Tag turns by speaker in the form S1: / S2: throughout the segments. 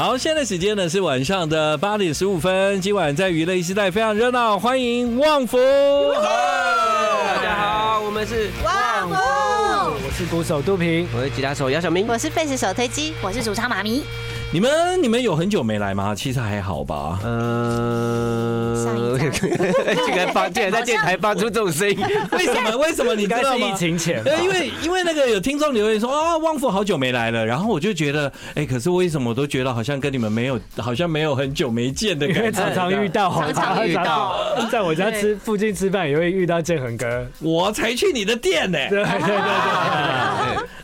S1: 好，现在时间呢是晚上的八点十五分。今晚在娱乐一时代非常热闹，欢迎旺福。
S2: 大家好，我们是
S3: 旺福。
S4: 我是鼓手杜平，
S2: 我是吉他手姚小明，
S3: 我是贝斯手推机，我是主唱妈咪。
S1: 你们你们有很久没来吗？其实还好吧。
S2: 呃，竟然发竟然在电台发出这种声音，
S1: 为什么？为什么？你知道吗？
S4: 疫情前，
S1: 因为因为那个有听众留言说啊，旺福好久没来了，然后我就觉得，哎，可是为什么我都觉得好像跟你们没有，好像没有很久没见的感觉，
S4: 常常遇到，
S3: 常常遇到，
S4: 在我家吃附近吃饭也会遇到建恒哥，
S1: 我才去你的店呢。对对对对。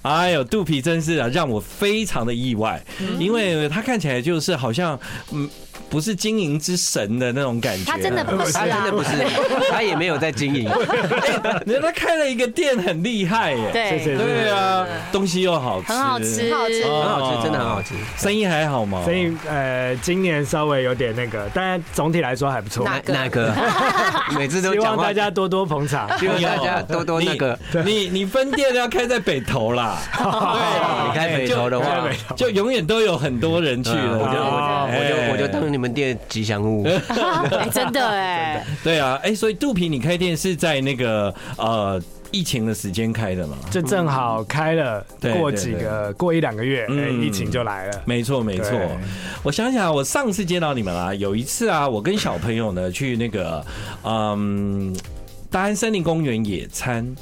S1: 哎呦，肚皮真是啊，让我非常的意外，因为。对他看起来就是好像，嗯。不是经营之神的那种感觉，
S3: 他真的不是，
S2: 他真的不是，他也没有在经营。
S1: 人家开了一个店，很厉害耶。
S3: 对
S1: 对啊，东西又好吃，
S3: 很好吃，
S2: 好吃，很好吃，真的很好吃。
S1: 生意还好吗？
S4: 生意呃，今年稍微有点那个，但总体来说还不错。
S2: 哪哪个？每次都
S4: 希望大家多多捧场，
S2: 希望大家多多那个。
S1: 你你分店要开在北投啦，对，
S2: 你开北投的话，
S1: 就永远都有很多人去了。我就
S2: 我就我就当你们店吉祥物，
S3: 哎，真的哎，
S1: 对啊，哎，所以肚皮你开店是在那个呃疫情的时间开的嘛？
S4: 就正好开了，过几个过一两个月，哎，疫情就来了。
S1: 没错没错，我想想，我上次见到你们啊，有一次啊，我跟小朋友呢去那个嗯大安森林公园野餐。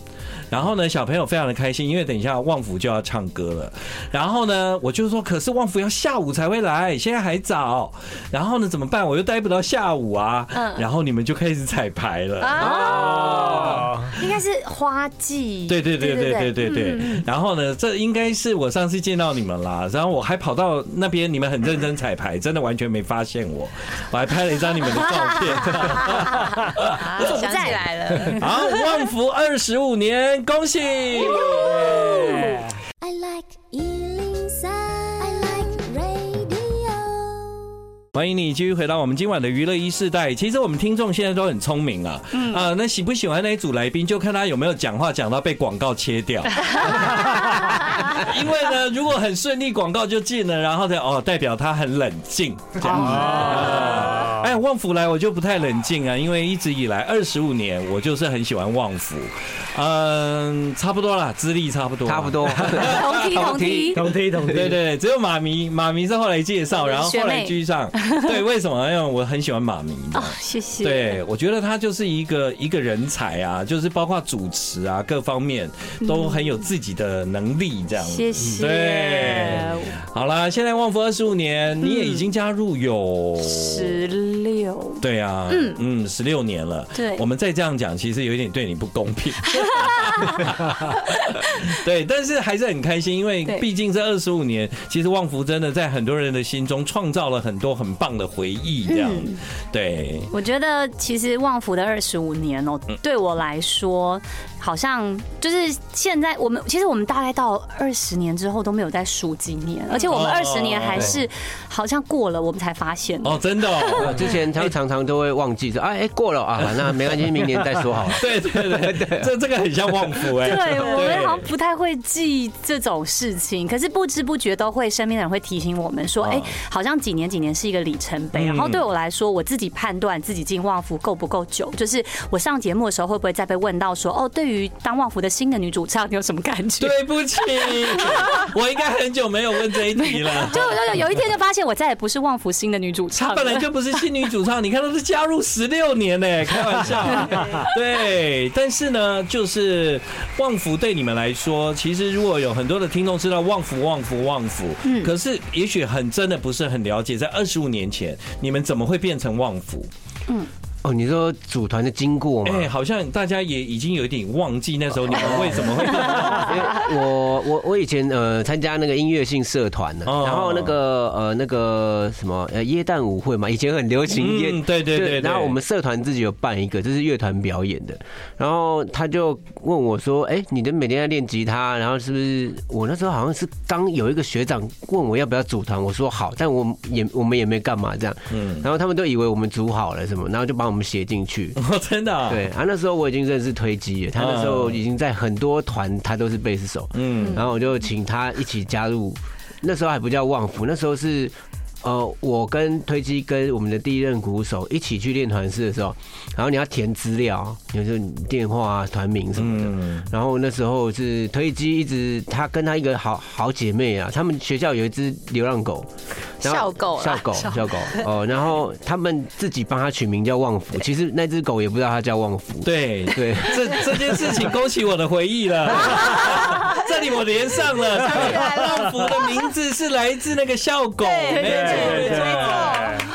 S1: 然后呢，小朋友非常的开心，因为等一下旺福就要唱歌了。然后呢，我就说，可是旺福要下午才会来，现在还早。然后呢，怎么办？我又待不到下午啊。嗯。然后你们就开始彩排了。
S3: 哦。应该是花季。
S1: 对对对对对对对。然后呢，这应该是我上次见到你们啦。然后我还跑到那边，你们很认真彩排，真的完全没发现我。我还拍了一张你们的照片。
S3: 我想起来了。
S1: 好，旺福二十五年。恭喜！欢迎你继续回到我们今晚的娱乐一世代。其实我们听众现在都很聪明啊，啊，那喜不喜欢那一组来宾，就看他有没有讲话讲到被广告切掉。因为呢，如果很顺利，广告就进了，然后呢，哦，代表他很冷静。哎，旺福来我就不太冷静啊，因为一直以来二十五年，我就是很喜欢旺福。嗯，差不多啦，资历差不多，
S2: 差不多，
S3: 同梯 同梯
S4: 同梯同梯，
S1: 对对对，只有妈咪，妈咪是后来介绍，然后后来居上。对，为什么？因为我很喜欢妈咪。
S3: 哦，谢谢。
S1: 对，我觉得他就是一个一个人才啊，就是包括主持啊，各方面都很有自己的能力，这样。
S3: 谢谢。
S1: 对，好了，现在旺福二十五年，你也已经加入有
S3: 十六。
S1: 对啊，嗯嗯，十六年了。
S3: 对，
S1: 我们再这样讲，其实有点对你不公平。对，但是还是很开心，因为毕竟这二十五年，其实旺福真的在很多人的心中创造了很多很棒的回忆。这样，对，
S3: 我觉得其实旺福的二十五年哦，对我来说。好像就是现在，我们其实我们大概到二十年之后都没有再数几年，而且我们二十年还是好像过了，我们才发现
S1: 哦，真的，
S2: 之前他常常都会忘记说，哎哎过了啊，那没关系，明年再说好了。
S1: 对对对对，这这个很像旺福哎，
S3: 对我们好像不太会记这种事情，可是不知不觉都会身边的人会提醒我们说，哎，好像几年几年是一个里程碑。然后对我来说，我自己判断自己进旺福够不够久，就是我上节目的时候会不会再被问到说，哦，对于。当旺福的新的女主唱，你有什么感觉？
S1: 对不起，我应该很久没有问这一题了。
S3: 就就有一天就发现，我再也不是旺福新的女主唱。
S1: 她本来就不是新女主唱，你看她是加入十六年呢，开玩笑。对，但是呢，就是旺福对你们来说，其实如果有很多的听众知道旺福、旺福、旺福，嗯，可是也许很真的不是很了解，在二十五年前，你们怎么会变成旺福？嗯。
S2: 哦，你说组团的经过吗？
S1: 哎，好像大家也已经有一点忘记那时候 你们为什么会。
S2: 因为我我我以前呃参加那个音乐性社团呢，然后那个呃那个什么呃耶诞舞会嘛，以前很流行耶，
S1: 对对对。
S2: 然后我们社团自己有办一个，就是乐团表演的。然后他就问我说：“哎，你的每天在练吉他，然后是不是？”我那时候好像是刚有一个学长问我要不要组团，我说好，但我也我们也没干嘛这样。嗯。然后他们都以为我们组好了什么，然后就把我们。我们写进去。
S1: 哦，真的、啊、
S2: 对啊，那时候我已经认识推机了，他那时候已经在很多团，他都是贝斯手，嗯，然后我就请他一起加入，那时候还不叫旺福，那时候是呃，我跟推机跟我们的第一任鼓手一起去练团式的时候，然后你要填资料，比如说电话啊、团名什么的。然后那时候是推机一直他跟他一个好好姐妹啊，他们学校有一只流浪狗，
S3: 校狗，
S2: 校狗，校狗哦。然后他们自己帮他取名叫旺福，其实那只狗也不知道它叫旺福。
S1: 对
S2: 对，
S1: 这这件事情勾起我的回忆了。这里我连上了，旺福的名字是来自那个校狗，没错。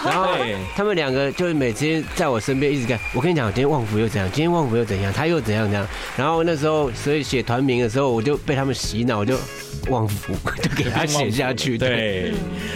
S2: 然后他们两个就是每天在我身边一直看。我跟你讲，今天旺福又怎样？今天旺福又怎样？他又怎样怎样？然后那时候，所以写团名的时候，我就被他们洗脑，就旺福就给他 写下去。对，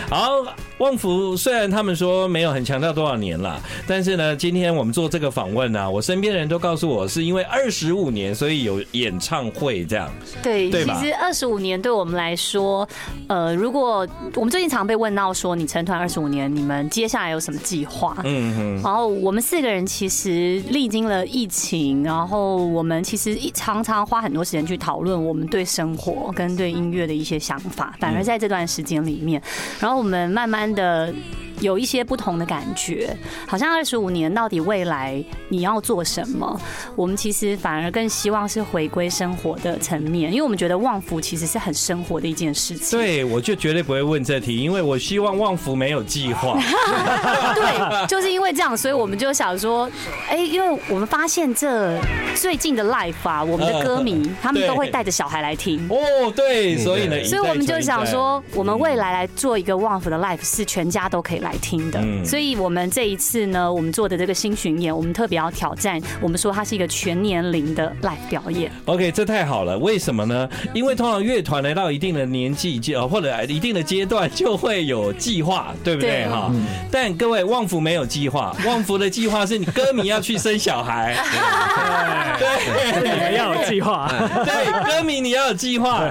S1: 好。旺福虽然他们说没有很强调多少年了，但是呢，今天我们做这个访问呢，我身边的人都告诉我，是因为二十五年，所以有演唱会这样。
S3: 对，其实二十五年对我们来说，呃，如果我们最近常被问到说，你成团二十五年，你们接下来有什么计划？嗯嗯。然后我们四个人其实历经了疫情，然后我们其实常常花很多时间去讨论我们对生活跟对音乐的一些想法。反而在这段时间里面，然后我们慢慢。的有一些不同的感觉，好像二十五年到底未来你要做什么？我们其实反而更希望是回归生活的层面，因为我们觉得旺福其实是很生活的一件事情。
S1: 对，我就绝对不会问这题，因为我希望旺福没有计划。
S3: 对，就是因为这样，所以我们就想说，哎，因为我们发现这最近的 life 啊，我们的歌迷 他们都会带着小孩来听。
S1: 哦，对，所以呢，
S3: 所以我们就想说，我们未来来做一个旺福的 life，是全家都可以来。听的，所以我们这一次呢，我们做的这个新巡演，我们特别要挑战，我们说它是一个全年龄的 live 表演。
S1: OK，这太好了，为什么呢？因为通常乐团来到一定的年纪就或者一定的阶段，就会有计划，对不对？哈，但各位，旺福没有计划，旺福的计划是你歌迷要去生小孩，
S4: 对，你们要有计划，
S1: 对，歌迷你要有计划，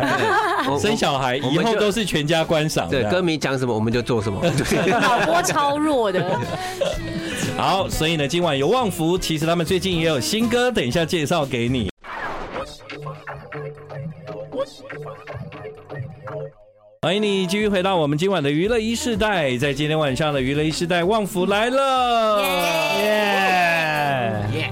S1: 生小孩以后都是全家观赏，
S2: 对，歌迷讲什么我们就做什么。
S3: 我超弱的。
S1: 好，所以呢，今晚有旺福，其实他们最近也有新歌，等一下介绍给你。欢迎你继续回到我们今晚的娱乐一世代，在今天晚上的娱乐一世代，旺福来了，耶耶！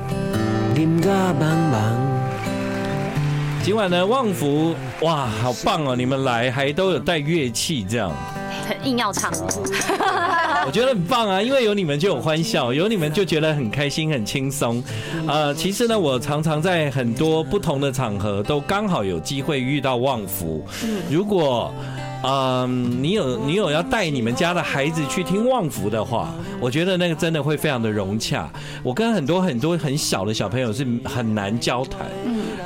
S1: 今晚呢，旺福，哇，好棒哦！你们来还都有带乐器，这样。
S3: 硬要唱，
S1: 我觉得很棒啊！因为有你们就有欢笑，有你们就觉得很开心、很轻松。呃，其实呢，我常常在很多不同的场合都刚好有机会遇到旺福。如果嗯，你有你有要带你们家的孩子去听旺福的话，我觉得那个真的会非常的融洽。我跟很多很多很小的小朋友是很难交谈，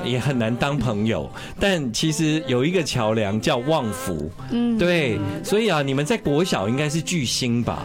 S1: 也很难当朋友。但其实有一个桥梁叫旺福，嗯，对，所以啊，你们在国小应该是巨星吧？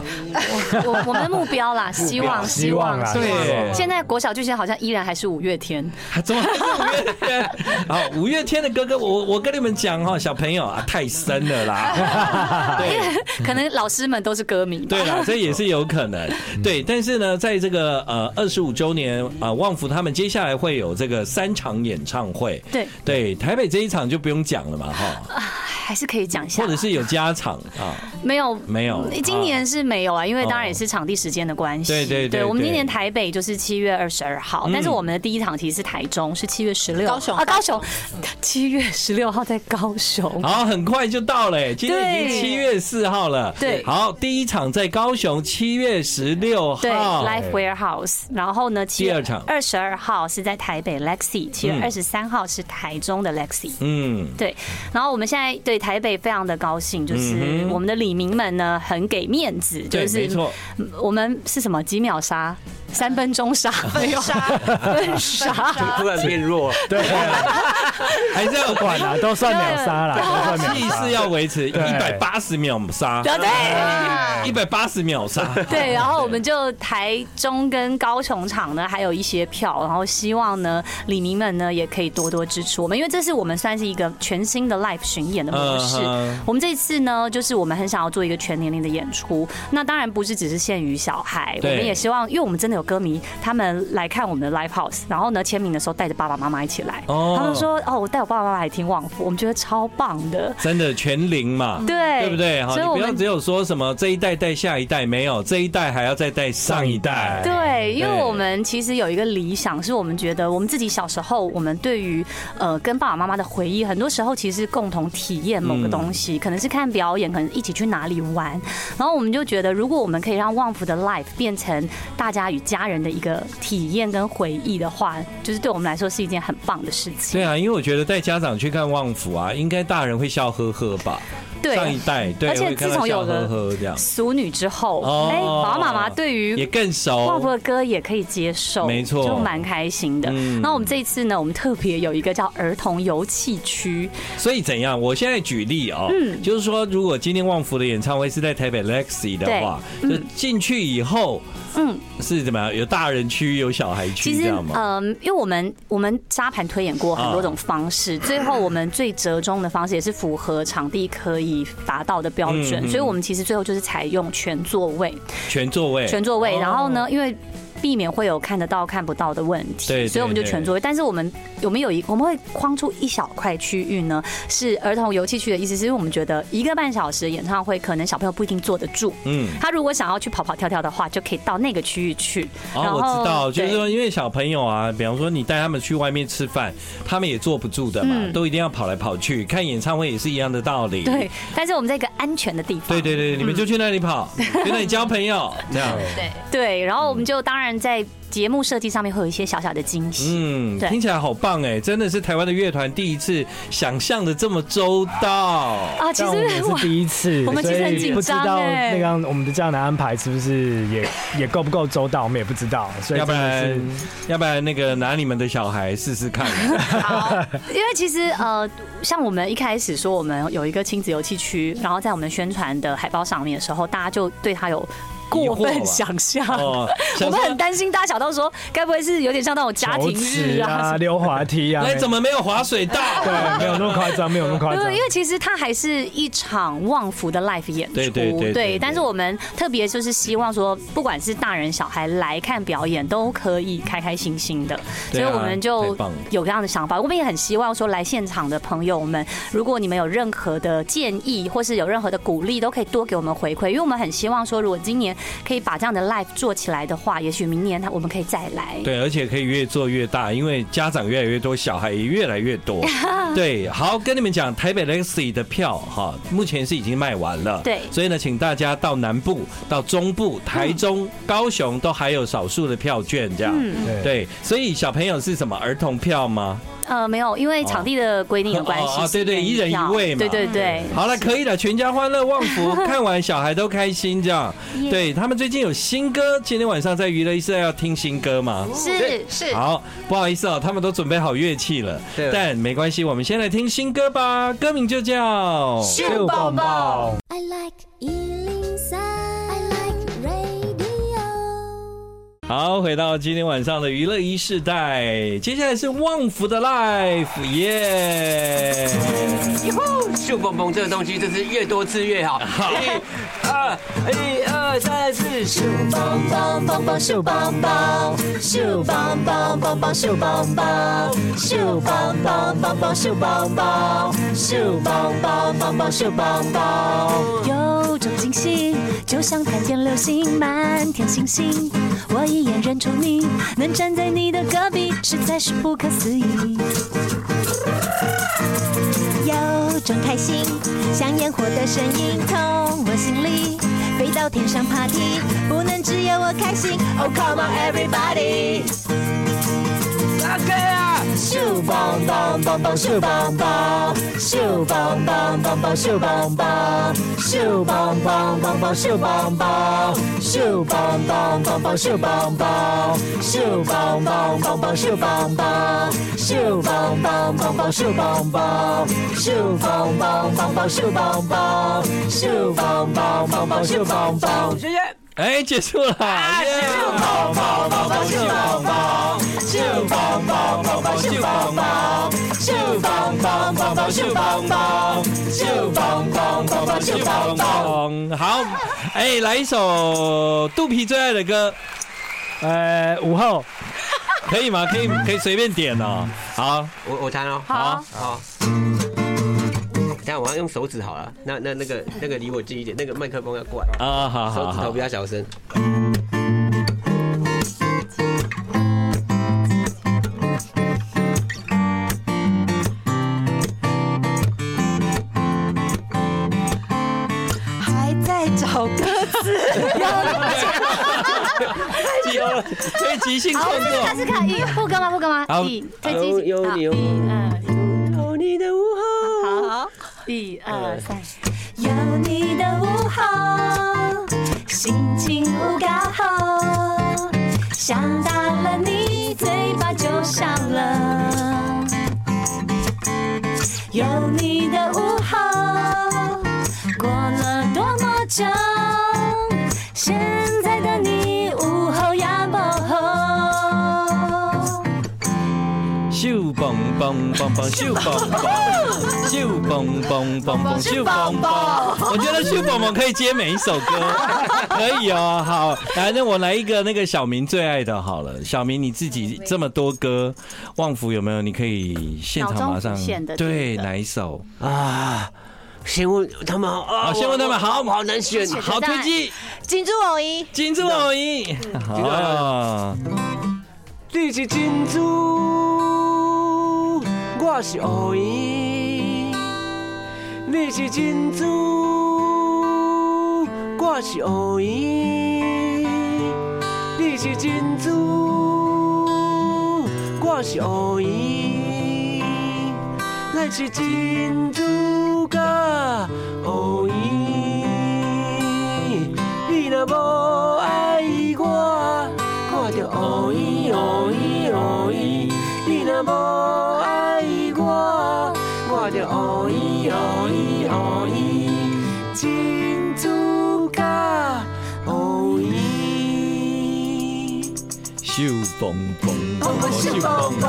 S3: 我我们的目标啦，希望希望
S4: 啊，
S3: 对。现在国小巨星好像依然还是五月天，
S1: 怎么还是五月天？好，五月天的哥哥，我我跟你们讲哈，小朋友啊，太深了。啦，
S3: 对，可能老师们都是歌迷，
S1: 对啦，这也是有可能。对，但是呢，在这个呃二十五周年啊，旺福他们接下来会有这个三场演唱会，
S3: 对。
S1: 对，台北这一场就不用讲了嘛，哈。
S3: 还是可以讲一下，
S1: 或者是有加场啊？
S3: 没有，
S1: 没有。
S3: 今年是没有啊，因为当然也是场地时间的关系。
S1: 对对对，
S3: 我们今年台北就是七月二十二号，但是我们的第一场其实是台中，是七月十六。
S5: 高雄
S3: 啊，高雄，七月十六号在高雄。
S1: 好，很快就到了，今天已经七月四号了。
S3: 对，
S1: 好，第一场在高雄，七月十六号。
S3: 对，Life Warehouse。然后呢，七月二十二号是在台北 Lexi，七月二十三号是台中的 Lexi。嗯，对。然后我们现在对台北非常的。高兴就是我们的李明们呢，很给面子，就是我们是什么？几秒杀，三分钟杀，分杀，分杀，
S2: 突然变弱，
S4: 对，还是要管啊，都算秒杀了，都算
S1: 气势要维持一百八十秒杀，对，一百八十秒杀，
S3: 对，然后我们就台中跟高雄场呢，还有一些票，然后希望呢，李明们呢也可以多多支持。我们，因为这是我们算是一个全新的 live 巡演的模式。我们这次呢，就是我们很想要做一个全年龄的演出。那当然不是只是限于小孩，我们也希望，因为我们真的有有歌迷他们来看我们的 live house，然后呢签名的时候带着爸爸妈妈一起来，哦。他们说哦，我带我爸爸妈妈来听旺福，我们觉得超棒的，
S1: 真的全龄嘛，
S3: 对，
S1: 对不对？哈，你不要只有说什么这一代带下一代，没有这一代还要再带上一代，
S3: 对，因为我们其实有一个理想，是我们觉得我们自己小时候，我们对于呃跟爸爸妈妈的回忆，很多时候其实是共同体验某个东西，可能是看表演，可能一起去哪里玩，然后我们就觉得，如果我们可以让旺福的 life 变成大家与家人的一个体验跟回忆的话，就是对我们来说是一件很棒的事情。
S1: 对啊，因为我觉得带家长去看旺福啊，应该大人会笑呵呵吧。对，上一代，对，
S3: 而且自从有了俗女之后，哎，爸爸妈妈对于
S1: 也更熟，
S3: 旺福的歌也可以接受，
S1: 没错，
S3: 就蛮开心的。那我们这一次呢，我们特别有一个叫儿童游戏区。
S1: 所以怎样？我现在举例哦，嗯，就是说，如果今天旺福的演唱会是在台北 Lexi 的话，就进去以后。嗯，是怎么样？有大人区，有小孩区，这样吗？
S3: 嗯，因为我们我们沙盘推演过很多种方式，最后我们最折中的方式也是符合场地可以达到的标准，所以我们其实最后就是采用全座位，
S1: 全座位，
S3: 全座位。然后呢，因为避免会有看得到看不到的问题，所以我们就全座位。但是我们有没有一我们会框出一小块区域呢？是儿童游戏区的意思，是因为我们觉得一个半小时的演唱会，可能小朋友不一定坐得住。嗯，他如果想要去跑跑跳跳的话，就可以到那个区域去。
S1: 哦，我知道，就是说，因为小朋友啊，比方说你带他们去外面吃饭，他们也坐不住的嘛，都一定要跑来跑去。看演唱会也是一样的道理。
S3: 对，但是我们在一个安全的地方。
S1: 对对对，你们就去那里跑，去那里交朋友，这样。
S3: 对对，然后我们就当然。在节目设计上面会有一些小小的惊喜，嗯，
S1: 听起来好棒哎，真的是台湾的乐团第一次想象的这么周到
S3: 啊！其实
S4: 我是第一次，
S3: 我们其实很紧张，
S4: 不知道那个我们的这样的安排是不是也也够不够周到，我们也不知道，所以
S1: 要不然要不然那个拿你们的小孩试试看。
S3: 好，因为其实呃，像我们一开始说我们有一个亲子游戏区，然后在我们宣传的海报上面的时候，大家就对他有。过分想象，我们很担心大家想到说，该不会是有点像那种家庭日啊，
S4: 溜滑梯啊？
S1: 哎，怎么没有滑水道？
S4: 对，没有那么夸张，没有那么夸张。
S3: 对，因为其实它还是一场旺福的 live 演出，对对对。对，但是我们特别就是希望说，不管是大人小孩来看表演，都可以开开心心的。所以我们就有这样的想法。我们也很希望说，来现场的朋友们，如果你们有任何的建议，或是有任何的鼓励，都可以多给我们回馈，因为我们很希望说，如果今年可以把这样的 life 做起来的话，也许明年他我们可以再来。
S1: 对，而且可以越做越大，因为家长越来越多，小孩也越来越多。对，好，跟你们讲，台北 Legacy 的票哈，目前是已经卖完了。
S3: 对，
S1: 所以呢，请大家到南部、到中部、台中、高雄都还有少数的票券，这样。嗯，对。所以小朋友是什么儿童票吗？
S3: 呃，没有，因为场地的规定有关系。
S1: 啊，对对，一人一位嘛。
S3: 对对对。
S1: 好了，可以了，全家欢乐，旺福看完小孩都开心，这样。对他们最近有新歌，今天晚上在娱乐一社要听新歌吗？
S3: 是是。
S1: 好，不好意思哦，他们都准备好乐器了，但没关系，我们先来听新歌吧，歌名就叫《秀棒棒》。好，回到今天晚上的娱乐一世代，接下来是旺福的 life，耶！
S2: 以后，秀蹦蹦这个东西真是越多次越好。好，一、二，一、二、三、四，秀蹦蹦蹦蹦秀蹦蹦，秀蹦蹦蹦蹦秀蹦蹦，秀蹦蹦蹦蹦秀蹦蹦，秀蹦蹦蹦蹦秀蹦蹦，有种惊喜，就像看见流星满天星星，我一眼认出你，能站在你的隔壁，实在是不可思议。有种开心，像烟火的声音从我心里飞到天上 party，不能只有我开心。Oh come on everybody！OK 啊！秀棒棒棒棒秀棒棒，秀棒棒棒棒秀棒棒，秀棒棒棒棒秀棒棒，秀棒棒棒棒秀棒棒，秀棒棒棒棒秀棒棒，秀棒棒棒棒秀棒棒，咻棒棒棒棒秀棒棒，秀棒棒棒棒秀棒棒。谢。谢。
S1: 哎，结束了！秀棒棒棒棒秀棒棒，秀棒棒棒棒秀棒棒，秀棒棒棒棒秀棒棒，秀棒棒棒棒秀棒棒。好，哎，来一首肚皮最爱的歌。
S4: 呃，五号
S1: 可以吗？可以可以随便点哦。好，
S2: 我我弹哦。
S3: 好，
S2: 好。等下我要用手指好了。那那那个那个离我近一点，那个麦克风要过来。
S1: 啊，好好好。
S2: 手指头比较小
S1: 声。即兴创作。
S3: 他是可以副歌吗？副歌吗？
S2: 好，
S3: 一，再即兴。
S2: 有你，有你的午后。
S3: 好，一二三。有你的午后，心情不刚好，想到
S1: 蹦蹦蹦蹦秀蹦蹦秀蹦蹦蹦蹦秀蹦蹦，我觉得秀蹦蹦可以接每一首歌，可以哦。好，来，那我来一个那个小明最爱的，好了，小明你自己这么多歌，旺福有没有？你可以现场马上对哪一首。啊？
S2: 先问他们好，
S1: 先问他们好，
S2: 好难选，
S1: 好推荐，
S3: 金珠偶一，
S1: 金珠偶一，好，
S2: 你是金珠。我是乌蝇，你是珍珠，我是乌蝇，你是珍珠，我是乌蝇，咱是珍珠甲乌蝇，你若无爱我，看着乌蝇乌蝇乌蝇，你若无。蝇，珍珠甲乌蝇。
S1: 秀蹦蹦
S5: 蹦蹦秀蹦蹦，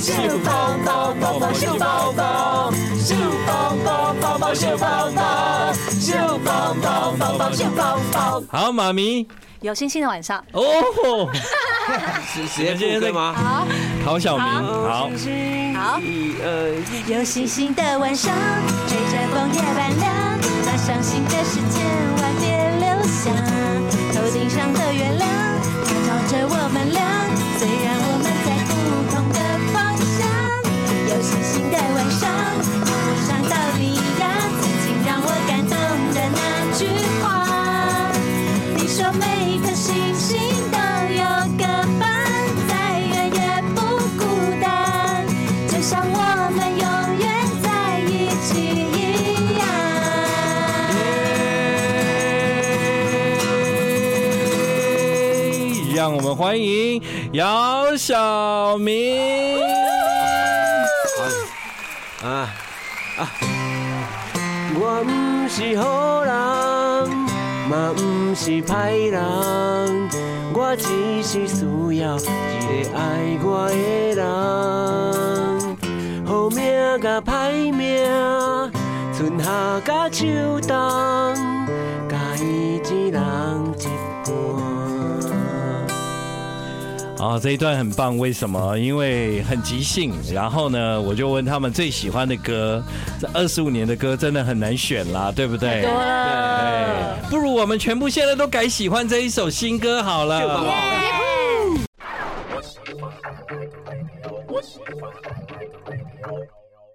S5: 秀蹦蹦蹦蹦秀蹦蹦，秀蹦蹦蹦蹦秀蹦蹦，秀蹦蹦蹦蹦秀蹦蹦。
S1: 好，妈咪。
S3: 有星星的晚上。
S1: 哦。
S2: 是时间今天吗？
S3: 好，
S1: 陶晓明，好，
S3: 好，有星星的晚上，吹着风夜半凉，把伤心的时间万别留下，头顶上的月亮，它照着我们让我
S1: 们欢迎姚晓明。
S2: 啊啊！我不是好人，嘛不是歹人，我只是需要一个爱我的人。好命甲歹命，春夏甲秋冬，
S1: 啊，这一段很棒，为什么？因为很即兴。然后呢，我就问他们最喜欢的歌。这二十五年的歌真的很难选啦，对不对？对，不如我们全部现在都改喜欢这一首新歌好了。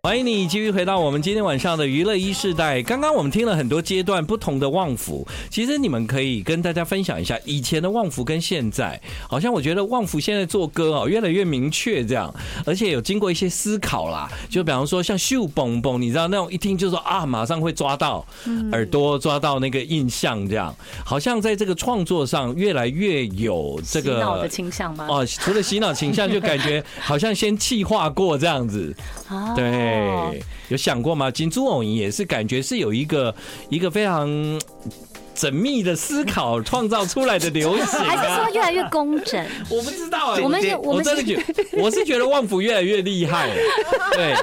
S1: 欢迎你继续回到我们今天晚上的娱乐一世代。刚刚我们听了很多阶段不同的旺福，其实你们可以跟大家分享一下以前的旺福跟现在。好像我觉得旺福现在做歌哦越来越明确这样，而且有经过一些思考啦。就比方说像秀蹦蹦，你知道那种一听就说啊，马上会抓到耳朵，抓到那个印象这样。好像在这个创作上越来越有这个洗
S3: 脑的倾向吗？
S1: 哦，除了洗脑倾向，就感觉好像先气化过这样子。对。对，有想过吗？金珠偶也是感觉是有一个一个非常缜密的思考创造出来的流行、啊，
S3: 还是说越来越工整？
S1: 我不知道、欸，
S3: 我们是，我们
S1: 真的觉得，我是觉得旺福越来越厉害、欸，对，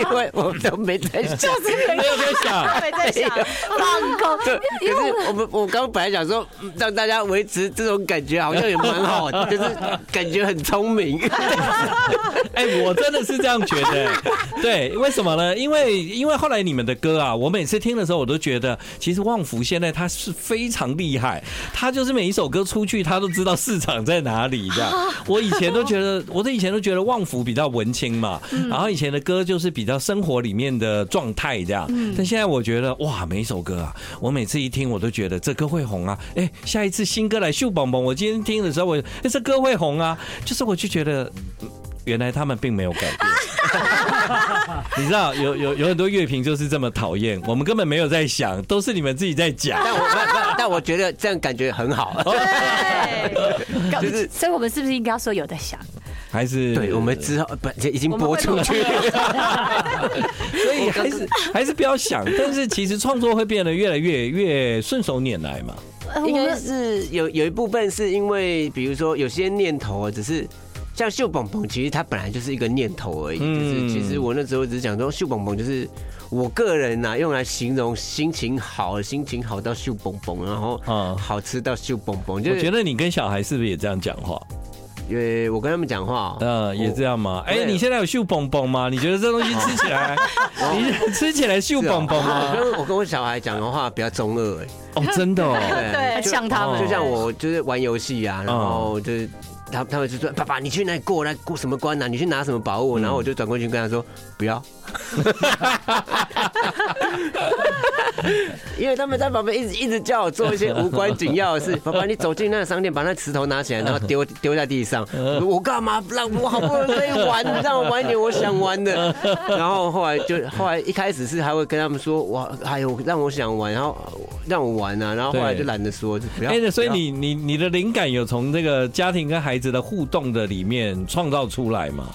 S2: 因为我们都没在想，
S3: 就是
S1: 没有在想，
S3: 没在想放空。
S2: 可是我们我刚本来想说让大家维持这种感觉，好像也蛮好，就是感觉很聪明。
S1: 哎、欸，我真的是这样觉得、欸，对，为什么呢？因为因为后来你们的歌啊，我每次听的时候，我都觉得，其实旺福现在他是非常厉害，他就是每一首歌出去，他都知道市场在哪里。这样，我以前都觉得，我的以前都觉得旺福比较文青嘛，然后以前的歌就是比较生活里面的状态这样。但现在我觉得，哇，每一首歌啊，我每次一听，我都觉得这歌会红啊！哎，下一次新歌来秀蹦蹦，我今天听的时候，我哎，这歌会红啊！就是我就觉得。原来他们并没有改变，你知道有有有很多乐评就是这么讨厌，我们根本没有在想，都是你们自己在讲。
S2: 但我但我觉得这样感觉很好。
S3: 对，就是，所以我们是不是应该要说有在想？
S1: 还是
S2: 对，我们之后不已经播出去了，
S1: 所以还是还是不要想。但是其实创作会变得越来越越顺手拈来嘛。
S2: 应该是有有一部分是因为，比如说有些念头只是。像秀蹦蹦，其实它本来就是一个念头而已。就是其实我那时候只是讲说，秀蹦蹦就是我个人呐，用来形容心情好，心情好到秀蹦蹦，然后好吃到秀蹦蹦。我
S1: 觉得你跟小孩是不是也这样讲话？
S2: 因为我跟他们讲话，
S1: 嗯，也这样吗？哎，你现在有秀蹦蹦吗？你觉得这东西吃起来，你吃起来秀蹦蹦吗？
S2: 我跟我跟我小孩讲的话比较中二哎。
S1: 哦，真的哦，
S3: 对，像他们，
S2: 就像我就是玩游戏啊，然后就是。他他们就说：“爸爸，你去那里过那过什么关呐？你去拿什么宝物？”然后我就转过去跟他说：“不要。” 因为他们在旁边一直一直叫我做一些无关紧要的事。爸爸，你走进那个商店，把那石头拿起来，然后丢丢在地上。我干嘛让我好不容易玩，让我玩一点我想玩的。然后后来就后来一开始是还会跟他们说：“我哎呦让我想玩，然后让我玩啊。”然后后来就懒得说，就不要。
S1: 哎，所以你你你的灵感有从这个家庭跟孩子的互动的里面创造出来吗？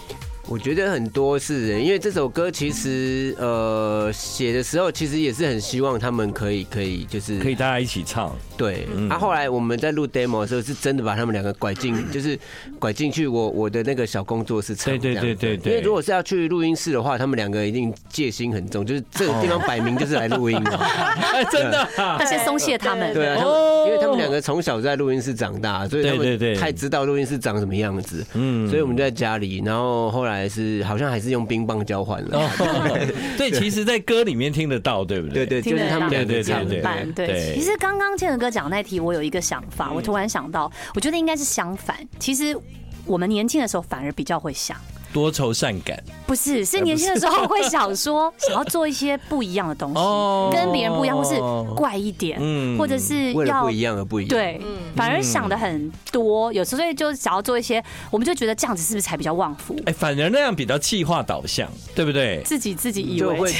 S2: 我觉得很多是，因为这首歌其实呃写的时候，其实也是很希望他们可以可以就是
S1: 可以大家一起唱。
S2: 对，啊，后来我们在录 demo 的时候，是真的把他们两个拐进，就是拐进去我我的那个小工作室唱。
S1: 对对对对对。
S2: 因为如果是要去录音室的话，他们两个一定戒心很重，就是这个地方摆明就是来录音的。
S1: 真的，
S3: 要先松懈他们。
S2: 对啊，因为他们两个从小在录音室长大，所以他们太知道录音室长什么样子。嗯，所以我们就在家里，然后后来。还是好像还是用冰棒交换了。
S1: 对，其实，在歌里面听得到，对不对？
S2: 对对，就是他们对对对
S3: 对。对，其实刚刚建和哥讲那题，我有一个想法，我突然想到，我觉得应该是相反。其实我们年轻的时候反而比较会想。
S1: 多愁善感
S3: 不是，是年轻的时候会想说 想要做一些不一样的东西，跟别人不一样，或是怪一点，或者是要
S2: 不一样而不一样。
S3: 对，反而想的很多，有时候所以就想要做一些，我们就觉得这样子是不是才比较旺夫？
S1: 哎，反而那样比较气化导向，对不对？
S3: 自己自己以为
S2: 会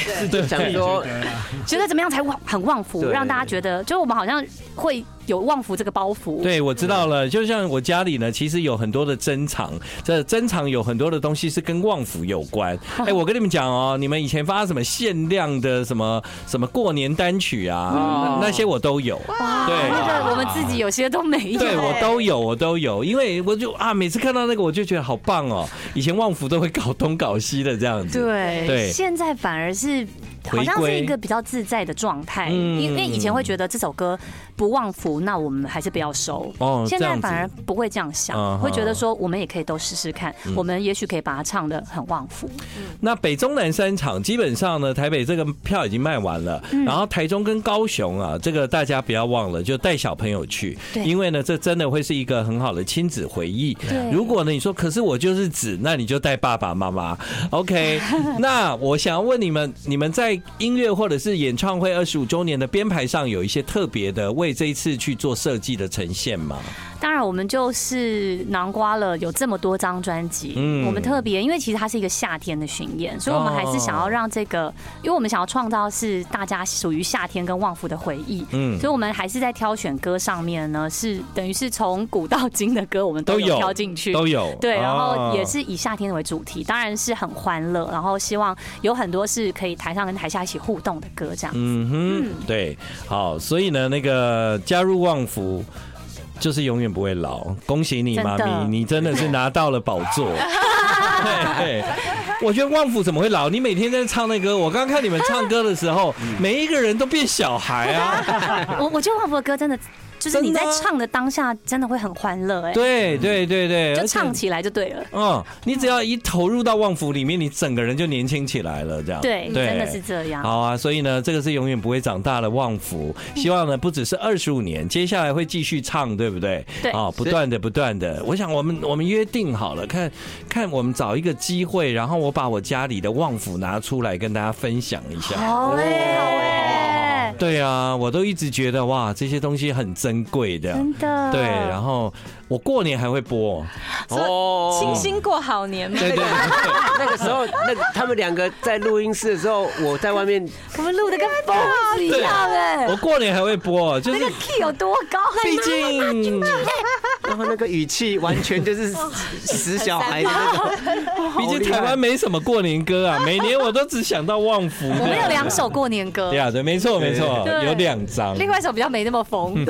S2: 想说，
S3: 觉得怎么样才旺很旺福，让大家觉得，就我们好像会。有旺福这个包袱，
S1: 对，我知道了。就像我家里呢，其实有很多的珍藏，这珍藏有很多的东西是跟旺福有关。哎，我跟你们讲哦，你们以前发什么限量的什么什么过年单曲啊，那些我都有。对，
S3: 那个我们自己有些都没有。
S1: 对，我都有，我都有，因为我就啊，每次看到那个我就觉得好棒哦。以前旺福都会搞东搞西的这样子，
S3: 对对，现在反而是。好像是一个比较自在的状态，因为以前会觉得这首歌不旺福，那我们还是不要收。哦，现在反而不会这样想，会觉得说我们也可以都试试看，我们也许可以把它唱得很旺福。
S1: 那北中南三场基本上呢，台北这个票已经卖完了，然后台中跟高雄啊，这个大家不要忘了，就带小朋友去，因为呢，这真的会是一个很好的亲子回忆。如果呢，你说可是我就是子，那你就带爸爸妈妈。OK，那我想要问你们，你们在音乐或者是演唱会二十五周年的编排上有一些特别的为这一次去做设计的呈现吗？
S3: 当然。我们就是囊瓜了有这么多张专辑，嗯，我们特别，因为其实它是一个夏天的巡演，所以我们还是想要让这个，因为我们想要创造是大家属于夏天跟旺福的回忆，嗯，所以我们还是在挑选歌上面呢，是等于是从古到今的歌，我们都有挑进去，
S1: 都有，
S3: 对，然后也是以夏天为主题，当然是很欢乐，然后希望有很多是可以台上跟台下一起互动的歌，这样，嗯
S1: 哼，对，好，所以呢，那个加入旺福。就是永远不会老，恭喜你妈咪，你真的是拿到了宝座。对，我觉得旺福怎么会老？你每天在唱那歌，我刚刚看你们唱歌的时候，每一个人都变小孩啊。
S3: 我我觉得旺福的歌真的。就是你在唱的当下，真的会很欢乐哎。
S1: 对对对对，
S3: 就唱起来就对了。
S1: 嗯，你只要一投入到旺福里面，你整个人就年轻起来了，这样。
S3: 对，真的是这样。
S1: 好啊，所以呢，这个是永远不会长大的旺福。希望呢，不只是二十五年，接下来会继续唱，对不对？
S3: 对。
S1: 啊，不断的不断的。我想我们我们约定好了，看看我们找一个机会，然后我把我家里的旺福拿出来跟大家分享一下。
S3: 好嘞，好嘞。
S1: 对啊，我都一直觉得哇，这些东西很珍贵的，
S3: 真的。
S1: 对，然后我过年还会播
S3: 哦，清新过好年嘛。
S1: 对对对，
S2: 那个时候，那他们两个在录音室的时候，我在外面，
S3: 我们录的跟疯子一样哎。
S1: 我过年还会播，就是
S3: 那个 key 有多高？
S1: 毕竟，
S2: 然后那个语气完全就是死小孩的那种。
S1: 毕竟台湾没什么过年歌啊，每年我都只想到旺福。
S3: 我们有两首过年歌。
S1: 对啊，对，没错没错，有两张。
S3: 另外一首比较没那么疯。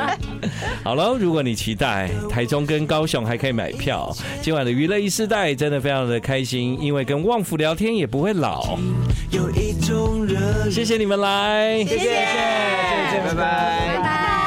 S1: 好了，如果你期待台中跟高雄还可以买票，今晚的娱乐一世代真的非常的开心，因为跟旺福聊天也不会老。谢谢你们来，
S3: 谢谢，谢谢，
S2: 拜拜，拜拜。